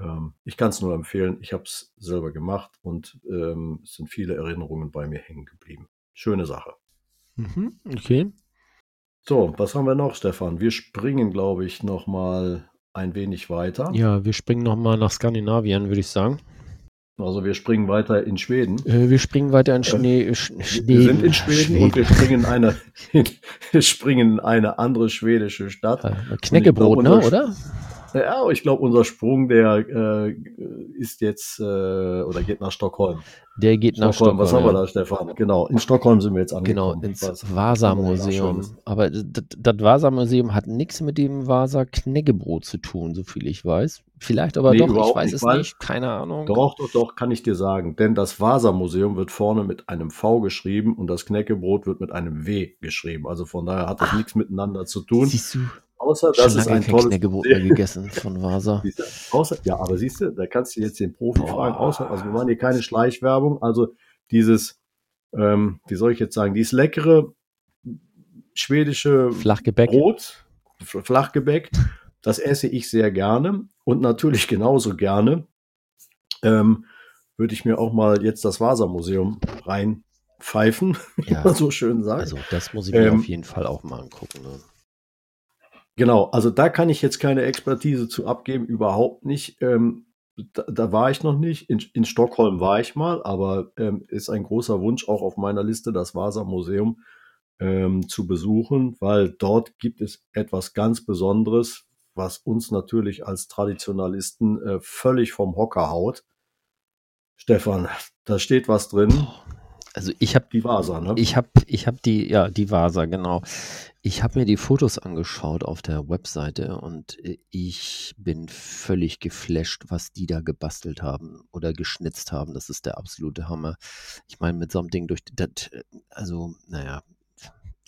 Ähm, ich kann es nur empfehlen. Ich habe es selber gemacht und ähm, es sind viele Erinnerungen bei mir hängen geblieben. Schöne Sache. Mhm, okay. So, was haben wir noch, Stefan? Wir springen, glaube ich, noch mal ein wenig weiter. Ja, wir springen noch mal nach Skandinavien, würde ich sagen. Also wir springen weiter in Schweden. Äh, wir springen weiter in Schnee. Äh, Sch wir sind in Schweden, Schweden, und wir springen in eine, wir springen in eine andere schwedische Stadt. Knäckebrot, ne, oder? Ja, ich glaube, unser Sprung, der äh, ist jetzt äh, oder geht nach Stockholm. Der geht Stockholm. nach Stockholm. Was haben wir da, Stefan? Genau, in Stockholm sind wir jetzt angekommen. Genau, ins Vasa-Museum. Aber das Vasa-Museum hat nichts mit dem Vasa-Knäckebrot zu tun, so viel ich weiß. Vielleicht aber nee, doch, ich weiß es nicht, keine Ahnung. Doch, doch, doch, kann ich dir sagen. Denn das Vasa-Museum wird vorne mit einem V geschrieben und das Knäckebrot wird mit einem W geschrieben. Also von daher hat das nichts miteinander zu tun. Siehst du? Außer das ist ein tolles mehr gegessen von Vasa. außer, ja, aber siehst du, da kannst du jetzt den Profi Boah. fragen. Außer, also wir machen hier keine Schleichwerbung. Also dieses, ähm, wie soll ich jetzt sagen, dieses leckere schwedische Flachgebäck. Brot, Flachgebäck, das esse ich sehr gerne und natürlich genauso gerne ähm, würde ich mir auch mal jetzt das Vasa-Museum reinpfeifen, wie man so schön sagt. Also das muss ich mir ähm, auf jeden Fall auch mal angucken. Ne? Genau, also da kann ich jetzt keine Expertise zu abgeben, überhaupt nicht. Ähm, da, da, war ich noch nicht. In, in Stockholm war ich mal, aber ähm, ist ein großer Wunsch auch auf meiner Liste, das Vasa-Museum ähm, zu besuchen, weil dort gibt es etwas ganz Besonderes, was uns natürlich als Traditionalisten äh, völlig vom Hocker haut. Stefan, da steht was drin. Also ich habe Die Vasa, ne? Ich habe ich hab die, ja, die Vasa, genau. Ich habe mir die Fotos angeschaut auf der Webseite und äh, ich bin völlig geflasht, was die da gebastelt haben oder geschnitzt haben. Das ist der absolute Hammer. Ich meine, mit so einem Ding durch, das, also, naja,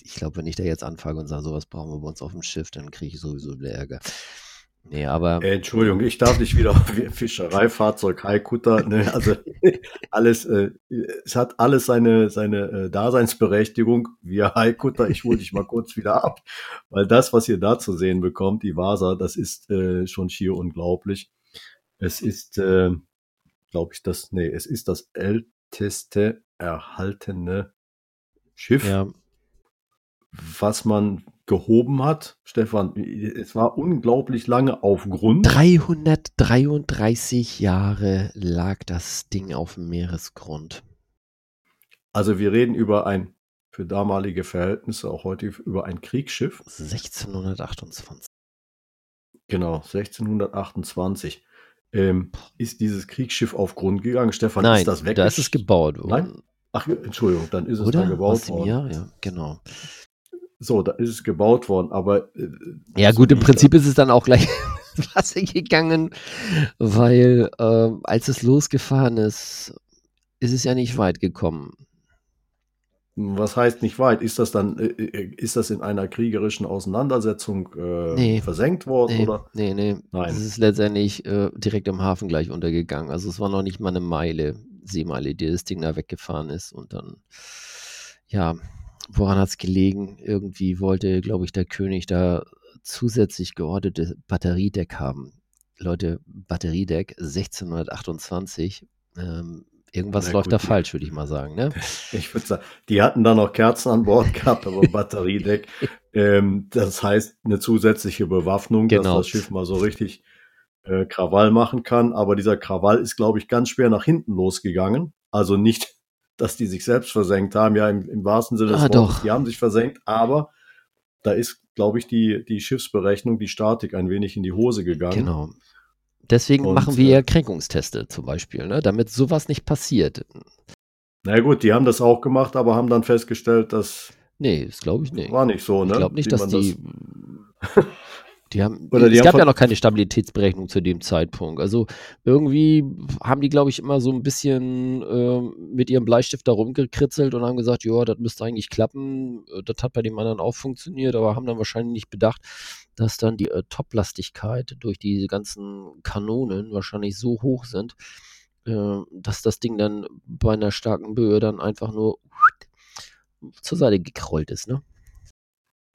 ich glaube, wenn ich da jetzt anfange und sage, sowas brauchen wir bei uns auf dem Schiff, dann kriege ich sowieso wieder Ärger. Nee, aber Äh, Entschuldigung, ich darf nicht wieder auf Fischereifahrzeug, Haikutter, ne, also alles, äh, es hat alles seine, seine äh, Daseinsberechtigung. Wir Haikutter, ich hole dich mal kurz wieder ab, weil das, was ihr da zu sehen bekommt, die Vasa, das ist äh, schon schier unglaublich. Es ist, äh, glaube ich, das, nee, es ist das älteste erhaltene Schiff, ja, was man gehoben hat. Stefan, es war unglaublich lange auf Grund. 333 Jahre lag das Ding auf dem Meeresgrund. Also wir reden über ein, für damalige Verhältnisse, auch heute über ein Kriegsschiff. 1628. Genau, 1628. Ähm, ist dieses Kriegsschiff auf Grund gegangen? Stefan, Nein, ist das weg? da ist es gebaut worden. Nein? Ach, Entschuldigung, dann ist es Oder? da gebaut worden. Jahr? Ja, genau. So, da ist es gebaut worden, aber äh, Ja, gut, im Prinzip ist es dann auch gleich ins Wasser gegangen, weil ähm, als es losgefahren ist, ist es ja nicht weit gekommen. Was heißt nicht weit? Ist das dann, äh, äh, ist das in einer kriegerischen Auseinandersetzung äh, Nee. versenkt worden Nee, oder? nee, nee. Nein. Es ist letztendlich äh, direkt im Hafen gleich untergegangen. Also es war noch nicht mal eine Meile, Seemeile, die das Ding da weggefahren ist. Und dann, ja, woran hat es gelegen? Irgendwie wollte, glaube ich, der König da zusätzlich geordnete Batteriedeck haben. Leute, Batteriedeck 1628. Ähm, irgendwas Na läuft gut, da falsch, würde ich mal sagen. Ne? Ich würde sagen, die hatten da noch Kerzen an Bord gehabt, aber Batteriedeck. ähm, das heißt eine zusätzliche Bewaffnung, Genau. dass das Schiff mal so richtig äh, Krawall machen kann. Aber dieser Krawall ist, glaube ich, ganz schwer nach hinten losgegangen. Also nicht, dass die sich selbst versenkt haben, ja, im, im wahrsten Sinne des Ah, Wortes, doch. die haben sich versenkt, aber da ist, glaube ich, die, die Schiffsberechnung, die Statik ein wenig in die Hose gegangen. Genau. Deswegen Und, machen wir äh, ja Kränkungsteste zum Beispiel, ne? damit sowas nicht passiert. Na gut, die haben das auch gemacht, aber haben dann festgestellt, das Nee, das glaube ich nicht. war nicht so, ne? Ich glaube nicht, Wie dass die. Die haben, Oder die es haben gab ja noch keine Stabilitätsberechnung zu dem Zeitpunkt. Also irgendwie haben die, glaube ich, immer so ein bisschen ähm, mit ihrem Bleistift da rumgekritzelt und haben gesagt, ja, das müsste eigentlich klappen. Äh, Das hat bei dem anderen auch funktioniert, aber haben dann wahrscheinlich nicht bedacht, dass dann die äh, Toplastigkeit durch die ganzen Kanonen wahrscheinlich so hoch sind, äh, dass das Ding dann bei einer starken Böe dann einfach nur zur Seite gekrollt ist, ne?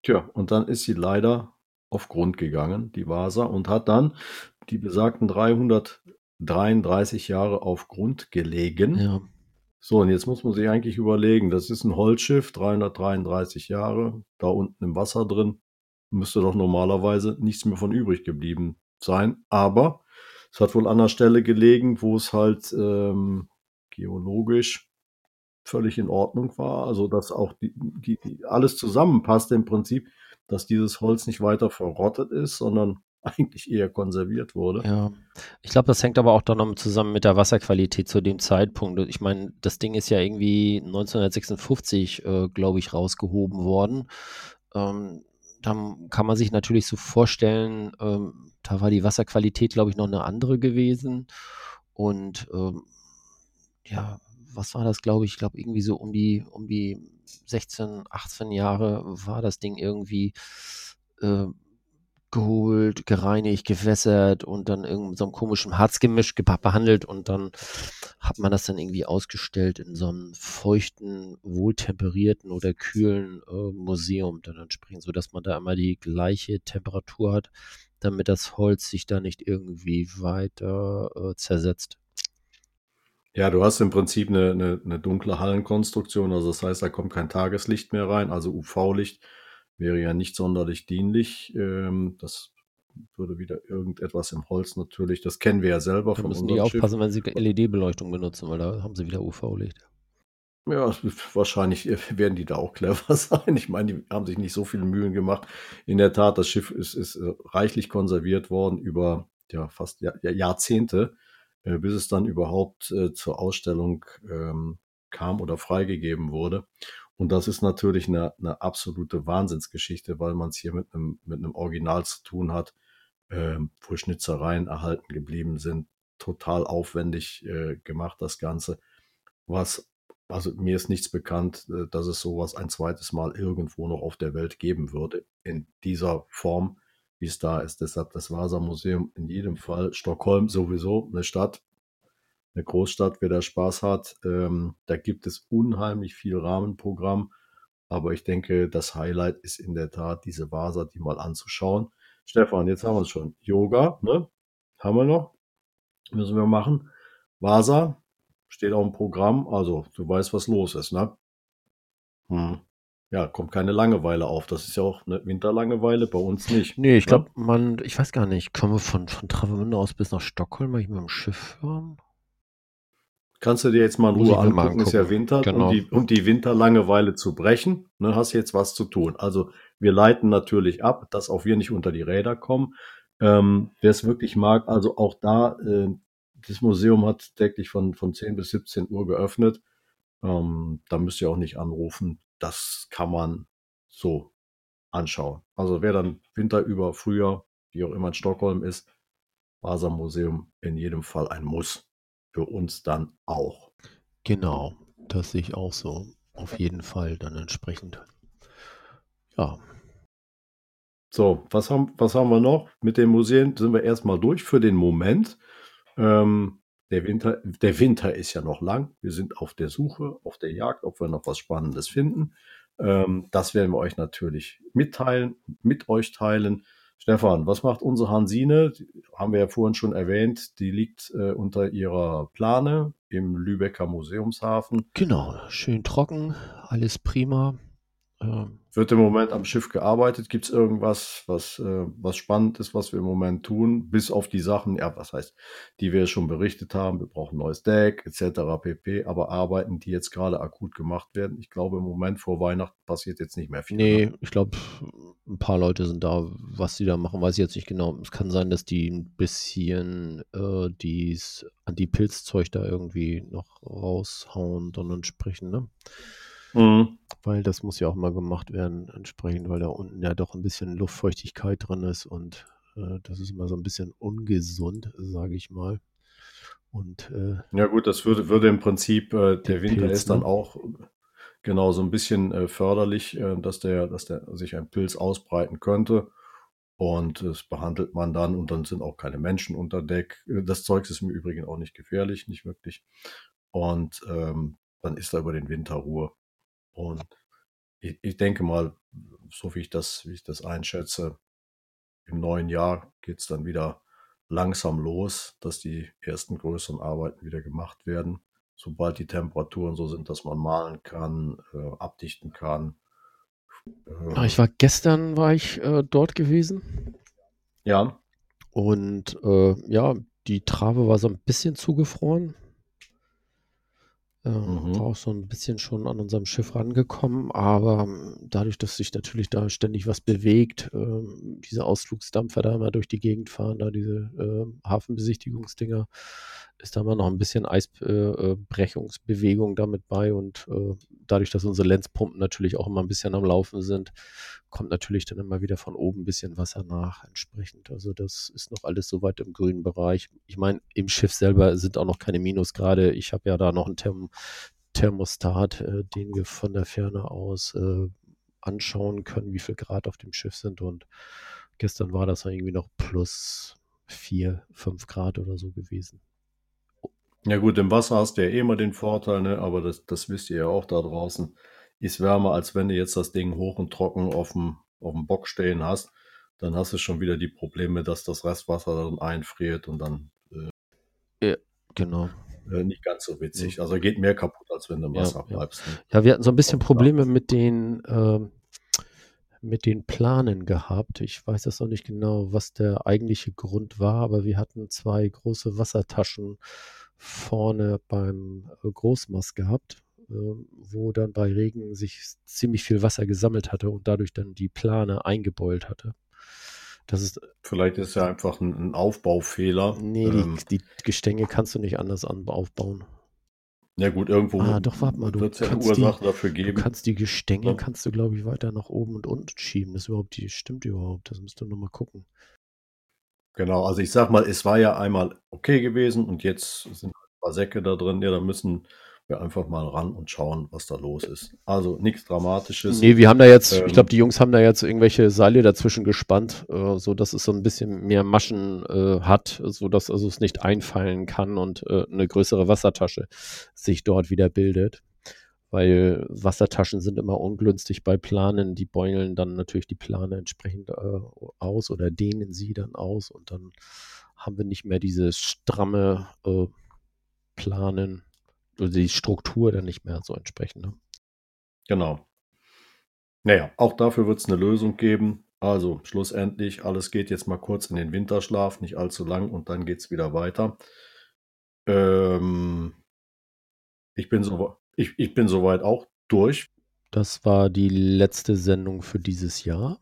Tja, und dann ist sie leider auf Grund gegangen, die Vasa, und hat dann die besagten 333 Jahre auf Grund gelegen. Ja. So, und jetzt muss man sich eigentlich überlegen, das ist ein Holzschiff, 333 Jahre, da unten im Wasser drin, müsste doch normalerweise nichts mehr von übrig geblieben sein. Aber es hat wohl an der Stelle gelegen, wo es halt ähm, geologisch völlig in Ordnung war. Also, dass auch die, die, die alles zusammenpasst im Prinzip, dass dieses Holz nicht weiter verrottet ist, sondern eigentlich eher konserviert wurde. Ja, ich glaube, das hängt aber auch dann noch zusammen mit der Wasserqualität zu dem Zeitpunkt. Ich meine, das Ding ist ja irgendwie 1956, äh, glaube ich, rausgehoben worden. Ähm, dann kann man sich natürlich so vorstellen, ähm, da war die Wasserqualität, glaube ich, noch eine andere gewesen. Und ähm, ja, was war das, glaube ich? Ich glaube, irgendwie so um die, um die 16, 18 Jahre war das Ding irgendwie äh, geholt, gereinigt, gewässert und dann in so einem komischen Harzgemisch behandelt und dann hat man das dann irgendwie ausgestellt in so einem feuchten, wohltemperierten oder kühlen äh, Museum dann entsprechend, sodass man da immer die gleiche Temperatur hat, damit das Holz sich da nicht irgendwie weiter äh, zersetzt. Ja, du hast im Prinzip eine, eine, eine dunkle Hallenkonstruktion, also das heißt, da kommt kein Tageslicht mehr rein, also UV-Licht wäre ja nicht sonderlich dienlich. Ähm, das würde wieder irgendetwas im Holz natürlich, das kennen wir ja selber Da von müssen die unserem Schiff. aufpassen, wenn sie LED-Beleuchtung benutzen, weil da haben sie wieder UV-Licht. Ja, wahrscheinlich werden die da auch clever sein. Ich meine, die haben sich nicht so viele Mühen gemacht. In der Tat, das Schiff ist, ist äh, reichlich konserviert worden über ja, fast Jahr, Jahrzehnte, bis es dann überhaupt äh, zur Ausstellung ähm, kam oder freigegeben wurde. Und das ist natürlich eine, eine absolute Wahnsinnsgeschichte, weil man es hier mit einem, mit einem Original zu tun hat, äh, wo Schnitzereien erhalten geblieben sind. Total aufwendig äh, gemacht, das Ganze. Was, also mir ist nichts bekannt, äh, dass es sowas ein zweites Mal irgendwo noch auf der Welt geben würde. In dieser Form, wie es da ist. Deshalb das Vasa-Museum in jedem Fall. Stockholm sowieso eine Stadt, eine Großstadt, wer da Spaß hat. Ähm, da gibt es unheimlich viel Rahmenprogramm. Aber ich denke, das Highlight ist in der Tat, diese Vasa, die mal anzuschauen. Stefan, jetzt haben wir es schon. Yoga, ne? Haben wir noch. Müssen wir machen. Vasa, steht auch im Programm. Also, du weißt, was los ist, ne? Hm. Ja, kommt keine Langeweile auf. Das ist ja auch eine Winterlangeweile, bei uns nicht. Nee, ich ne? glaube, man, ich weiß gar nicht, können wir von, von Travemünde aus bis nach Stockholm mal mit dem Schiff fahren? Kannst du dir jetzt mal in Ruhe mal angucken, ist ja angucken. Winter, Genau. um, die, um die Winterlangeweile zu brechen, ne, hast jetzt was zu tun. Also wir leiten natürlich ab, dass auch wir nicht unter die Räder kommen. Ähm, Wer es wirklich mag, also auch da, äh, das Museum hat täglich von, von 10 bis 17 Uhr geöffnet. Ähm, da müsst ihr auch nicht anrufen. Das kann man so anschauen. Also wer dann Winter über, Frühjahr, wie auch immer in Stockholm ist, Vasa-Museum in jedem Fall ein Muss. Für uns dann auch. Genau, das sehe ich auch so. Auf jeden Fall dann entsprechend. Ja, So, was haben, was haben wir noch? Mit den Museen sind wir erstmal durch für den Moment. Ähm, der, Winter, der Winter ist ja noch lang. Wir sind auf der Suche, auf der Jagd, ob wir noch was Spannendes finden. Ähm, das werden wir euch natürlich mitteilen, mit euch teilen. Stefan, was macht unsere Hansine? Die haben wir ja vorhin schon erwähnt. Die liegt äh, unter ihrer Plane im Lübecker Museumshafen. genau, schön trocken, alles prima. Ähm, Wird im Moment am Schiff gearbeitet? Gibt es irgendwas, was, äh, was spannend ist, was wir im Moment tun? Bis auf die Sachen, ja, was heißt, die wir schon berichtet haben, wir brauchen ein neues Deck, etc. pp. Aber Arbeiten, die jetzt gerade akut gemacht werden, ich glaube, im Moment vor Weihnachten passiert jetzt nicht mehr viel. Nee, ne? ich glaube, ein paar Leute sind da. Was die da machen, weiß ich jetzt nicht genau. Es kann sein, dass die ein bisschen äh, dies Antipilzzeug da irgendwie noch raushauen, dann entsprechend, ne? Mhm. Weil das muss ja auch mal gemacht werden, entsprechend, weil da unten ja doch ein bisschen Luftfeuchtigkeit drin ist und äh, das ist immer so ein bisschen ungesund, sage ich mal. Und äh, Ja gut, das würde, würde im Prinzip, äh, der Winter Pilz, ist dann ne? auch genau so ein bisschen äh, förderlich, äh, dass der, dass der sich ein Pilz ausbreiten könnte. Und das behandelt man dann und dann sind auch keine Menschen unter Deck. Äh, Das Zeug ist im Übrigen auch nicht gefährlich, nicht wirklich. Und ähm, dann ist da über den Winter Ruhe. Und ich, ich denke mal, so wie ich das, wie ich das einschätze, im neuen Jahr geht's dann wieder langsam los, dass die ersten größeren Arbeiten wieder gemacht werden. Sobald die Temperaturen so sind, dass man malen kann, äh, abdichten kann. Äh, ich war gestern war ich äh, dort gewesen ja, und äh, ja, die Trave war so ein bisschen zugefroren. Äh, Mhm. War auch so ein bisschen schon an unserem Schiff rangekommen, aber ähm, dadurch, dass sich natürlich da ständig was bewegt, ähm, diese Ausflugsdampfer da immer durch die Gegend fahren, da diese äh, Hafenbesichtigungsdinger, ist da immer noch ein bisschen Eisbrechungsbewegung damit bei und äh, dadurch, dass unsere Lenzpumpen natürlich auch immer ein bisschen am Laufen sind, kommt natürlich dann immer wieder von oben ein bisschen Wasser nach entsprechend. Also das ist noch alles soweit im grünen Bereich. Ich meine, im Schiff selber sind auch noch keine Minusgrade. Ich habe ja da noch einen Therm Thermostat, äh, den wir von der Ferne aus äh, anschauen können, wie viel Grad auf dem Schiff sind. Und gestern war das irgendwie noch plus vier, fünf Grad oder so gewesen. Ja gut, im Wasser hast du ja eh immer den Vorteil, ne? aber das, das wisst ihr ja auch da draußen, ist wärmer, als wenn du jetzt das Ding hoch und trocken auf dem, auf dem Bock stehen hast. Dann hast du schon wieder die Probleme, dass das Restwasser dann einfriert und dann Genau. äh, nicht ganz so witzig. Also geht mehr kaputt, als wenn du im Ja, Wasser ja. bleibst. Ne? Ja, wir hatten so ein bisschen Probleme mit den, ähm, mit den Planen gehabt. Ich weiß das noch nicht genau, was der eigentliche Grund war, aber wir hatten zwei große Wassertaschen vorne beim äh, Großmast gehabt. äh, wo dann bei Regen sich ziemlich viel Wasser gesammelt hatte und dadurch dann die Plane eingebeult hatte. Das ist, Vielleicht ist ja einfach ein, ein Aufbaufehler. nee, Ähm, die, die Gestänge kannst du nicht anders an, aufbauen. ja gut, irgendwo Ah, doch, warte mal, du wird es ja eine kannst die- Ursache dafür Du geben. kannst die Gestänge, Ja. kannst du, glaube ich, weiter nach oben und unten schieben. Das ist überhaupt, die stimmt überhaupt. Das musst du nochmal gucken. Genau, also ich sag mal, es war ja einmal okay gewesen und jetzt sind ein paar Säcke da drin. Ja, da müssen wir einfach mal ran und schauen, was da los ist. Also nichts Dramatisches. Nee, wir haben da jetzt, Ähm, ich glaube, die Jungs haben da jetzt irgendwelche Seile dazwischen gespannt, äh, so dass es so ein bisschen mehr Maschen äh, hat, so dass also es nicht einfallen kann und äh, eine größere Wassertasche sich dort wieder bildet. Weil Wassertaschen sind immer ungünstig bei Planen, die beulen dann natürlich die Plane entsprechend äh, aus oder dehnen sie dann aus und dann haben wir nicht mehr diese stramme äh, Planen, oder die Struktur dann nicht mehr so entsprechend. Ne? Genau. Naja, auch dafür wird es eine Lösung geben. Also schlussendlich, alles geht jetzt mal kurz in den Winterschlaf, nicht allzu lang und dann geht es wieder weiter. Ähm, ich, bin so, ich, ich bin soweit auch durch. Das war die letzte Sendung für dieses Jahr.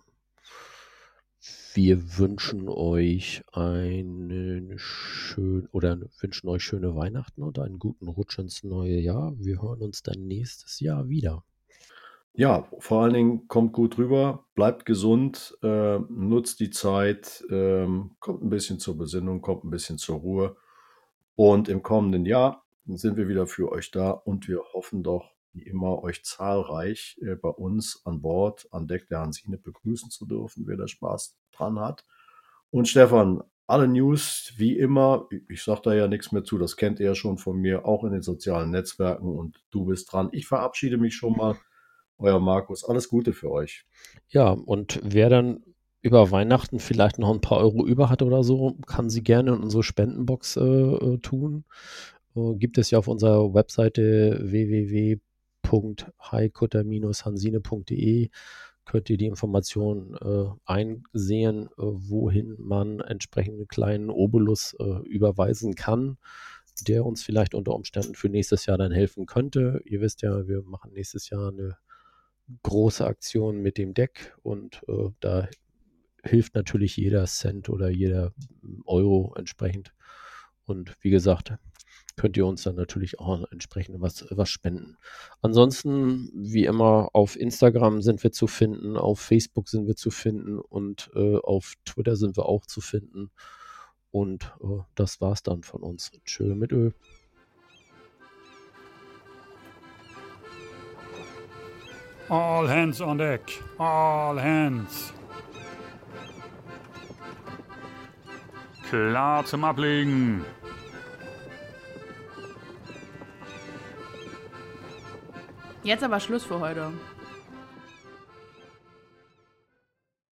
Wir wünschen euch einen schön oder wünschen euch schöne Weihnachten und einen guten Rutsch ins neue Jahr. Wir hören uns dann nächstes Jahr wieder. Ja, vor allen Dingen kommt gut rüber, bleibt gesund, äh, nutzt die Zeit, ähm, kommt ein bisschen zur Besinnung, kommt ein bisschen zur Ruhe. Und im kommenden Jahr sind wir wieder für euch da und wir hoffen doch, wie immer, euch zahlreich äh, bei uns an Bord, an Deck der Hansine begrüßen zu dürfen, wer da Spaß dran hat. Und Stefan, alle News, wie immer, ich, ich sage da ja nichts mehr zu, das kennt ihr ja schon von mir, auch in den sozialen Netzwerken und du bist dran. Ich verabschiede mich schon mal. Euer Markus, alles Gute für euch. Ja, und wer dann über Weihnachten vielleicht noch ein paar Euro über hat oder so, kann sie gerne in unsere Spendenbox äh, äh, tun. Äh, gibt es ja auf unserer Webseite www.heikutter-hansine.de könnt ihr die Informationen äh, einsehen, äh, wohin man entsprechend einen kleinen Obolus äh, überweisen kann, der uns vielleicht unter Umständen für nächstes Jahr dann helfen könnte. Ihr wisst ja, wir machen nächstes Jahr eine große Aktion mit dem Deck und äh, da hilft natürlich jeder Cent oder jeder Euro entsprechend. Und wie gesagt, könnt ihr uns dann natürlich auch entsprechend was, was spenden. Ansonsten, wie immer, auf Instagram sind wir zu finden, auf Facebook sind wir zu finden und äh, auf Twitter sind wir auch zu finden. Und äh, das war's dann von uns. Tschö mit Ö. All hands on deck. All hands. Klar zum Ablegen. Jetzt aber Schluss für heute.